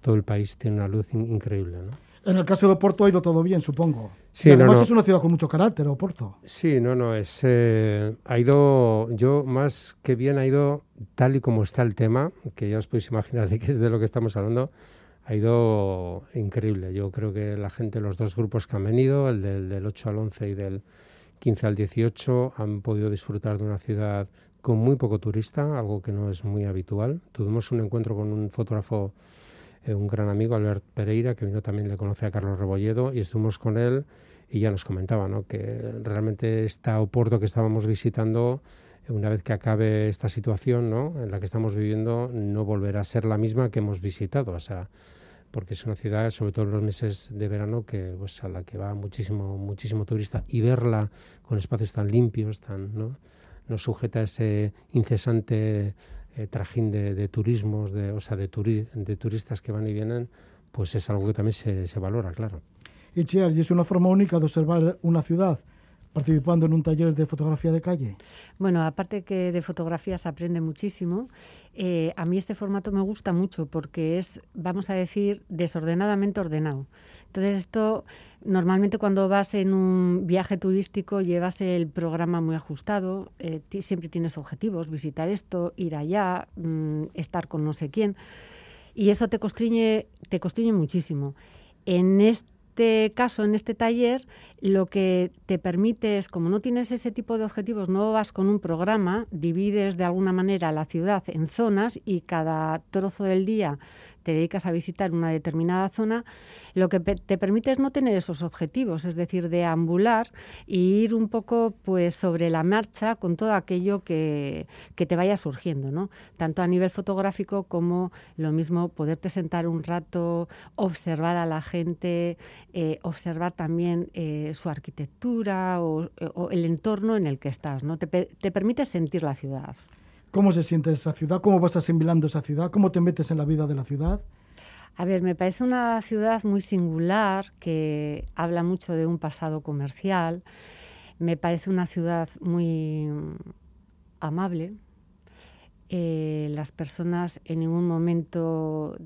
Speaker 8: todo el país tiene una luz increíble.
Speaker 1: En el caso de Oporto ha ido todo bien, supongo. Sí, además es una ciudad con mucho carácter, Oporto.
Speaker 8: Sí, no, no, es, eh, ha ido, yo más que bien ha ido tal y como está el tema, que ya os podéis imaginar de qué es de lo que estamos hablando, ha ido increíble. Yo creo que la gente, los dos grupos que han venido, el del, del 8 al 11 y del 15 al 18, han podido disfrutar de una ciudad con muy poco turista, algo que no es muy habitual. Tuvimos un encuentro con un fotógrafo, eh, un gran amigo, Albert Pereira, que vino también, le conoce a Carlos Rebolledo, y estuvimos con él y ya nos comentaba ¿no? que realmente esta Oporto que estábamos visitando, una vez que acabe esta situación ¿no? en la que estamos viviendo, no volverá a ser la misma que hemos visitado. O sea, porque es una ciudad, sobre todo en los meses de verano, que pues a la que va muchísimo, muchísimo turista y verla con espacios tan limpios, tan, ¿no? nos sujeta a ese incesante eh, trajín de, de, turismos, de, o sea, de, de, turistas que van y vienen, pues es algo que también se, se valora, claro.
Speaker 1: Y Chiar, y es una forma única de observar una ciudad participando en un taller de fotografía de calle?
Speaker 9: Bueno, aparte que de fotografía se aprende muchísimo, eh, a mí este formato me gusta mucho porque es, vamos a decir, desordenadamente ordenado. Entonces esto, normalmente cuando vas en un viaje turístico llevas el programa muy ajustado, eh, siempre tienes objetivos, visitar esto, ir allá, mm, estar con no sé quién, y eso te constriñe, te constriñe muchísimo. En este caso, en este taller, lo que te permite es, como no tienes ese tipo de objetivos, no vas con un programa, divides de alguna manera la ciudad en zonas y cada trozo del día te dedicas a visitar una determinada zona, lo que te permite es no tener esos objetivos, es decir, deambular e ir un poco pues sobre la marcha con todo aquello que, que te vaya surgiendo, ¿no? Tanto a nivel fotográfico como lo mismo poderte sentar un rato, observar a la gente, eh, observar también eh, su arquitectura o, el entorno en el que estás, ¿no? Te, te permite sentir la ciudad.
Speaker 1: ¿Cómo se siente esa ciudad? ¿Cómo vas asimilando esa ciudad? ¿Cómo te metes en la vida de la ciudad?
Speaker 9: A ver, me parece una ciudad muy singular que habla mucho de un pasado comercial. Me parece una ciudad muy amable. Eh, las personas en ningún momento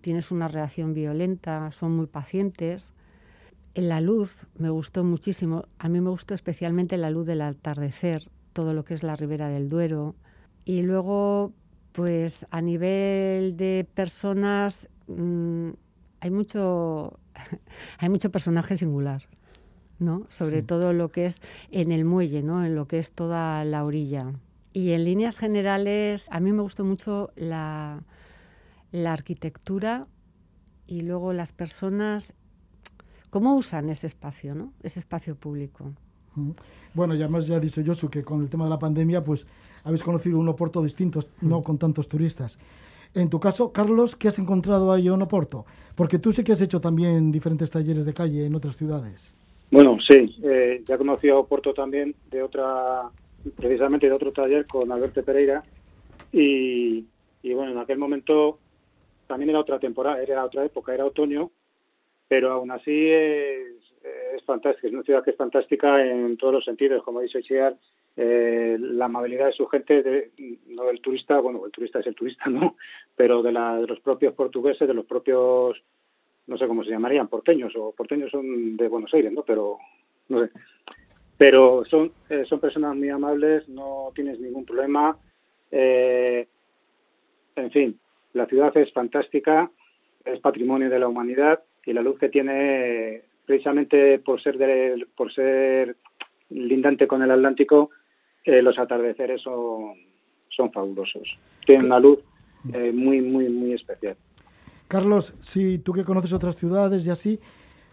Speaker 9: tienes una reacción violenta, son muy pacientes. En la luz me gustó muchísimo. A mí me gustó especialmente la luz del atardecer, todo lo que es la ribera del Duero, y luego, pues a nivel de personas, mm, hay mucho hay mucho personaje singular, ¿no? Sobre todo lo que es en el muelle, ¿no? En lo que es toda la orilla. Y en líneas generales, a mí me gustó mucho la, la arquitectura y luego las personas, cómo usan ese espacio, ¿no? Ese espacio público.
Speaker 1: Bueno, y además ya ha dicho Josu que con el tema de la pandemia, pues habéis conocido un Oporto distinto, no con tantos turistas. En tu caso, Carlos, ¿qué has encontrado ahí en Oporto? Porque tú sí que has hecho también diferentes talleres de calle en otras ciudades.
Speaker 10: Bueno, sí, eh, ya conocí a Oporto también de otra, precisamente de otro taller con Alberto Pereira y, y bueno, en aquel momento también era otra temporada, era otra época, era otoño, pero aún así es, es fantástica, es una ciudad que es fantástica en todos los sentidos, como dice Chiar, eh, la amabilidad de su gente, no del turista, bueno, el turista es el turista, ¿no? Pero de, la, de los propios portugueses, de los propios, no sé cómo se llamarían, porteños, o porteños son de Buenos Aires, ¿no? Pero, no sé. Pero son, eh, son personas muy amables, no tienes ningún problema. Eh, en fin, la ciudad es fantástica, es patrimonio de la humanidad y la luz que tiene precisamente por ser de, por ser lindante con el Atlántico eh, los atardeceres son, son fabulosos. Tienen una luz eh, muy, muy, muy especial.
Speaker 1: Carlos, si tú que conoces otras ciudades y así,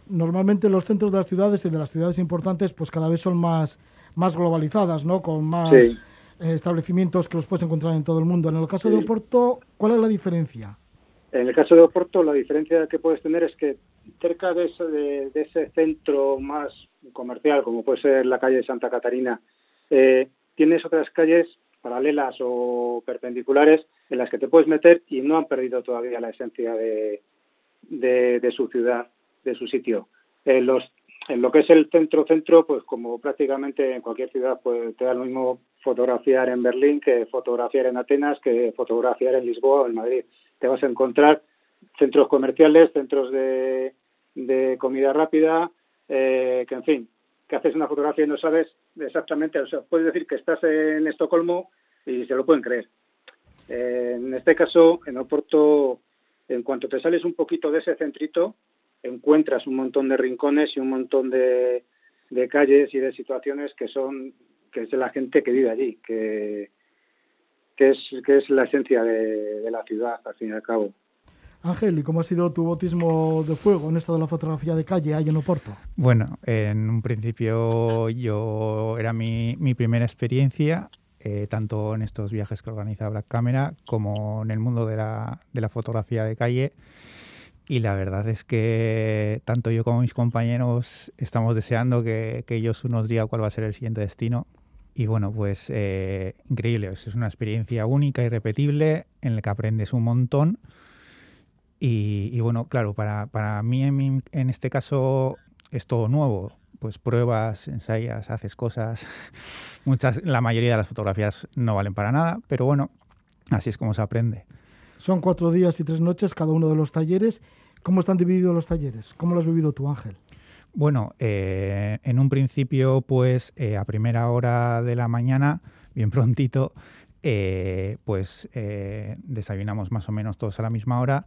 Speaker 1: normalmente los centros de las ciudades y de las ciudades importantes, pues cada vez son más, más globalizadas, ¿no? Con más eh, establecimientos que los puedes encontrar en todo el mundo. En el caso de Oporto, ¿cuál es la diferencia?
Speaker 10: En el caso de Oporto, la diferencia que puedes tener es que cerca de ese, de, ese centro más comercial, como puede ser la calle Santa Catarina, eh, tienes otras calles paralelas o perpendiculares en las que te puedes meter y no han perdido todavía la esencia de, su ciudad, de su sitio. En, los, en lo que es el centro-centro, pues como prácticamente en cualquier ciudad, pues te da lo mismo fotografiar en Berlín que fotografiar en Atenas, que fotografiar en Lisboa o en Madrid. Te vas a encontrar centros comerciales, centros de, de comida rápida, eh, que en fin, que haces una fotografía y no sabes exactamente, o sea, puedes decir que estás en Estocolmo y se lo pueden creer. En este caso, en Oporto, en cuanto te sales un poquito de ese centrito, encuentras un montón de rincones y un montón de, calles y de situaciones que son que es la gente que vive allí, que, que es que es la esencia de la ciudad al fin y al cabo.
Speaker 1: Ángel, ¿y cómo ha sido tu bautismo de fuego en esto de la fotografía de calle ahí en Oporto?
Speaker 11: Bueno, en un principio yo era mi, mi primera experiencia, eh, tanto en estos viajes que organiza Black Camera como en el mundo de la, de la fotografía de calle. Y la verdad es que tanto yo como mis compañeros estamos deseando que, que ellos nos diga cuál va a ser el siguiente destino. Y bueno, pues eh, increíble, es una experiencia única y repetible en la que aprendes un montón. Y, y bueno, claro, para, para mí en, este caso es todo nuevo. Pues pruebas, ensayas, haces cosas. Muchas, la mayoría de las fotografías no valen para nada, pero bueno, así es como se aprende.
Speaker 1: Son cuatro días y tres noches cada uno de los talleres. ¿Cómo están divididos los talleres? ¿Cómo lo has vivido tú, Ángel?
Speaker 11: Bueno, eh, en un principio, pues eh, a primera hora de la mañana, bien prontito, eh, pues desayunamos más o menos todos a la misma hora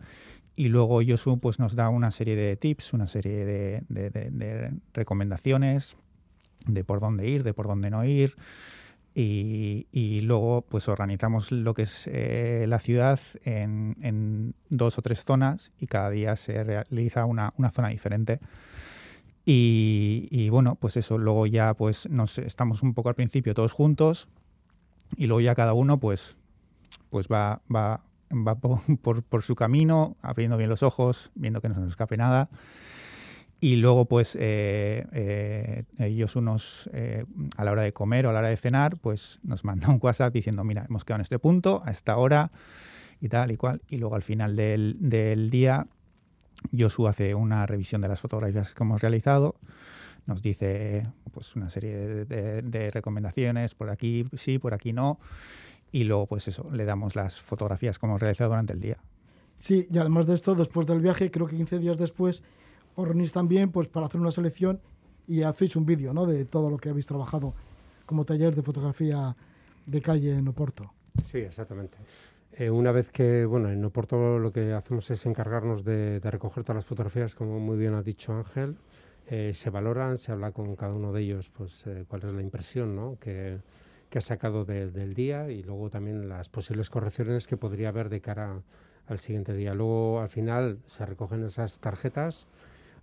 Speaker 11: y luego Yosu pues nos da una serie de tips, una serie de, recomendaciones de por dónde ir, de por dónde no ir y, luego pues organizamos lo que es eh, la ciudad en, en dos o tres zonas y cada día se realiza una, una zona diferente. Y, y bueno, pues eso, luego ya pues nos estamos un poco al principio todos juntos y luego ya cada uno pues, pues va, va, va po- por, por su camino, abriendo bien los ojos, viendo que no se nos escape nada. Y luego, pues, eh, eh, ellos unos, eh, a la hora de comer o a la hora de cenar, pues nos manda un WhatsApp diciendo, mira, hemos quedado en este punto, a esta hora, y tal y cual. Y luego al final del, del día, Josu hace una revisión de las fotografías que hemos realizado, nos dice pues una serie de recomendaciones, por aquí sí, por aquí no, y luego pues eso, le damos las fotografías que hemos realizado durante el día.
Speaker 1: Sí, y además de esto, después del viaje, creo que 15 días después, os reunís también pues, para hacer una selección y hacéis un vídeo ¿no? de todo lo que habéis trabajado como taller de fotografía de calle en Oporto.
Speaker 8: Sí, exactamente. Eh, una vez que, bueno, en Oporto lo que hacemos es encargarnos de, de recoger todas las fotografías, como muy bien ha dicho Ángel. Eh, se valoran, se habla con cada uno de ellos, pues eh, cuál es la impresión ¿no? que, que ha sacado de- del día y luego también las posibles correcciones que podría haber de cara al siguiente día. Luego, al final, se recogen esas tarjetas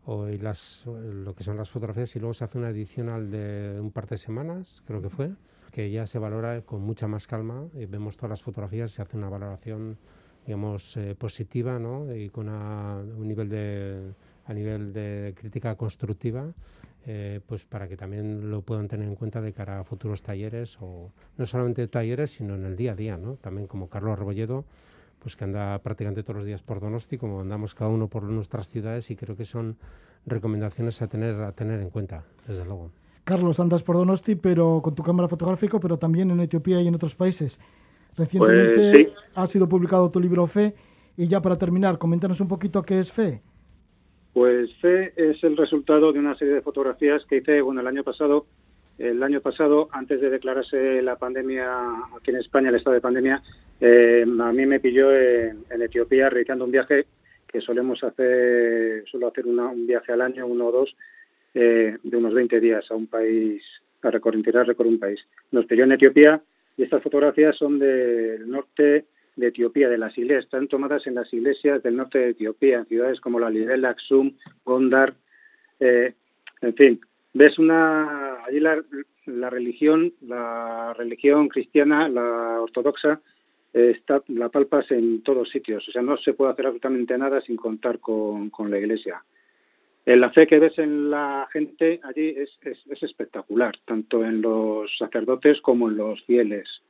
Speaker 8: o, y las, lo que son las fotografías y luego se hace una adicional de un par de semanas, creo que fue, que ya se valora con mucha más calma y vemos todas las fotografías, se hace una valoración, digamos, eh, positiva, ¿no? Y con una- un nivel de, a nivel de crítica constructiva, eh, pues para que también lo puedan tener en cuenta de cara a futuros talleres o no solamente talleres, sino en el día a día, ¿no? También como Carlos Rebolledo, pues que anda prácticamente todos los días por Donosti, como andamos cada uno por nuestras ciudades y creo que son recomendaciones a tener a tener en cuenta, desde luego.
Speaker 1: Carlos, andas por Donosti, pero con tu cámara fotográfica, pero también en Etiopía y en otros países. Recientemente
Speaker 10: Pues, sí.
Speaker 1: ha sido publicado tu libro Fe. Y ya para terminar, coméntanos un poquito qué es Fe.
Speaker 10: Pues fe es el resultado de una serie de fotografías que hice, bueno, el año pasado, el año pasado, antes de declararse la pandemia aquí en España, el estado de pandemia, eh, a mí me pilló en, Etiopía realizando un viaje que solemos hacer, suelo hacer una- un viaje al año, uno o dos, eh, de unos 20 días a un país, a recorrer, recorrer un país. Nos pilló en Etiopía y estas fotografías son del norte de Etiopía, de las iglesias, están tomadas en las iglesias del norte de Etiopía, en ciudades como la Lidel, Aksum, Gondar, eh, en fin, ves una allí la, religión, la religión cristiana, la ortodoxa, eh, está, la palpas en todos sitios, o sea, no se puede hacer absolutamente nada sin contar con, la iglesia. La fe que ves en la gente allí es espectacular, tanto en los sacerdotes como en los fieles.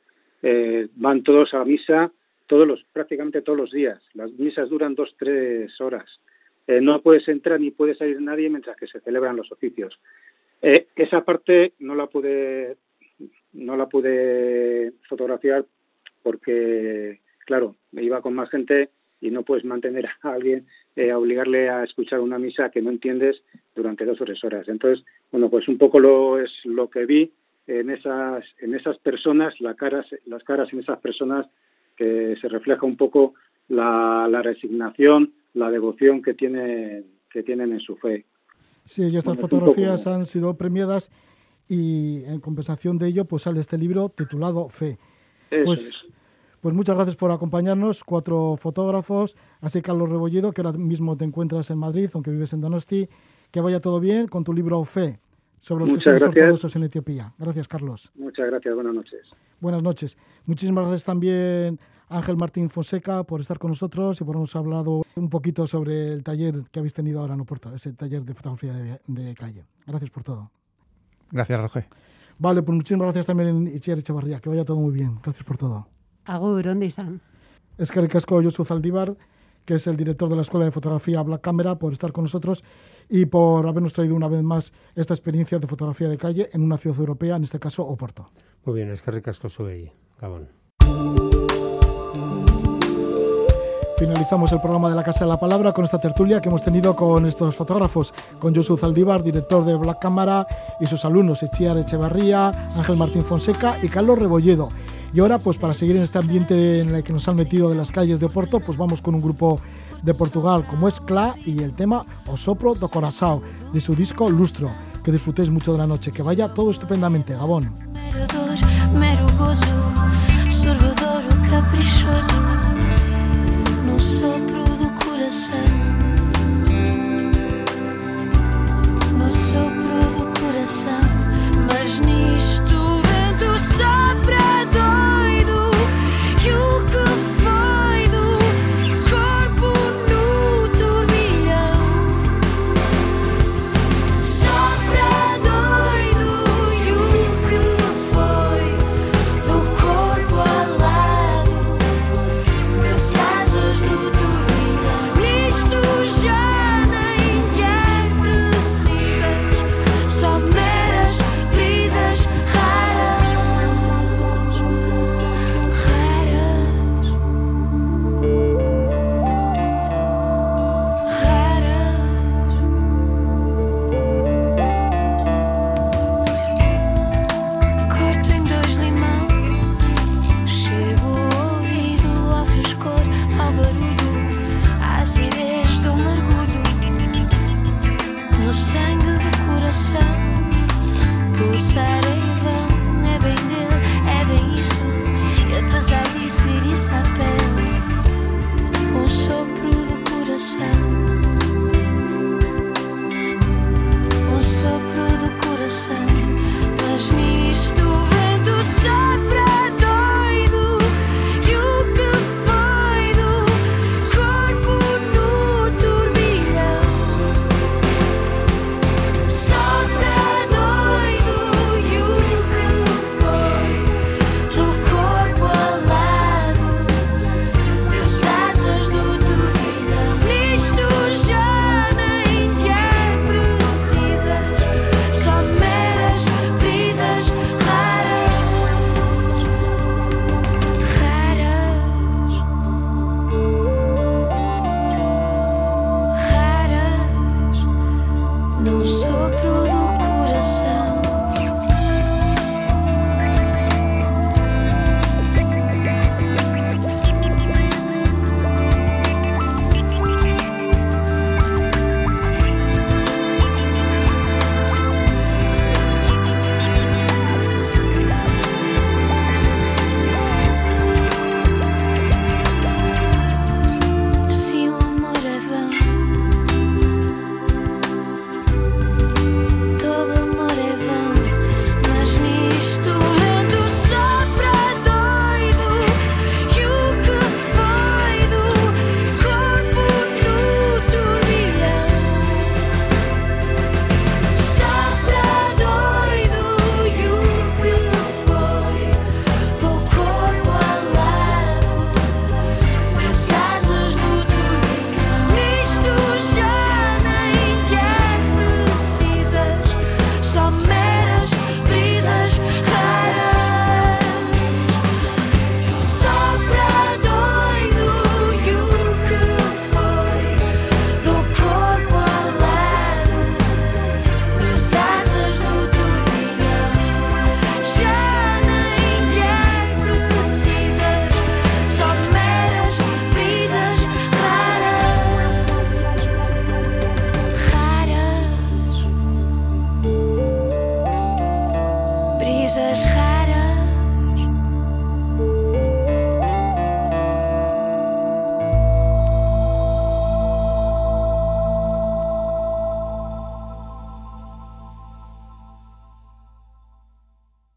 Speaker 10: Eh, van todos a misa todos los, prácticamente todos los días. Las misas duran dos, tres horas. Eh, no puedes entrar ni puede salir nadie mientras que se celebran los oficios. Eh, esa parte no la pude no la pude fotografiar porque, claro, me iba con más gente y no puedes mantener a alguien, eh, a obligarle a escuchar una misa que no entiendes durante dos o tres horas. Entonces, bueno, pues un poco lo es lo que vi en esas, en esas personas, la caras, las caras en esas personas que se refleja un poco la, la resignación, la devoción que tienen, que tienen en su fe.
Speaker 12: Sí, y estas fotografías han sido premiadas y en compensación de ello pues sale este libro titulado Fe. pues, pues muchas gracias por acompañarnos, cuatro fotógrafos, así Carlos Rebollido, que ahora mismo te encuentras en Madrid, aunque vives en Donosti, que vaya todo bien con tu libro Fe sobre los
Speaker 10: Muchas
Speaker 12: ortodoxos en Etiopía. Gracias, Carlos.
Speaker 10: Muchas gracias, buenas noches.
Speaker 12: Buenas noches. Muchísimas gracias también Ángel Martín Fonseca por estar con nosotros y por habernos hablado un poquito sobre el taller que habéis tenido ahora en Oporto, ese taller de fotografía de, de calle. Gracias por todo.
Speaker 11: Gracias, Roge.
Speaker 12: Vale, pues muchísimas gracias también Itziar Echevarría, que vaya todo muy bien. Gracias por todo.
Speaker 9: Agur, ¿dónde están?
Speaker 12: Es que ricasco Josu Zaldívar, que es el director de la Escuela de Fotografía Black Camera, por estar con nosotros y por habernos traído una vez más esta experiencia de fotografía de calle en una ciudad europea, en este caso Oporto.
Speaker 8: Muy bien, es que ricasco sube Gabón.
Speaker 12: Finalizamos el programa de la Casa de la Palabra con esta tertulia que hemos tenido con estos fotógrafos, con Josu Zaldívar, director de Black Cámara, y sus alumnos, Echiar Echevarría, Ángel Martín Fonseca y Carlos Rebolledo. Y ahora, pues para seguir en este ambiente en el que nos han metido de las calles de Oporto, pues vamos con un grupo de Portugal como es Cla y el tema O Sopro do Corazao, de su disco Lustro. Que disfrutéis mucho de la noche, que vaya todo estupendamente, Gabón.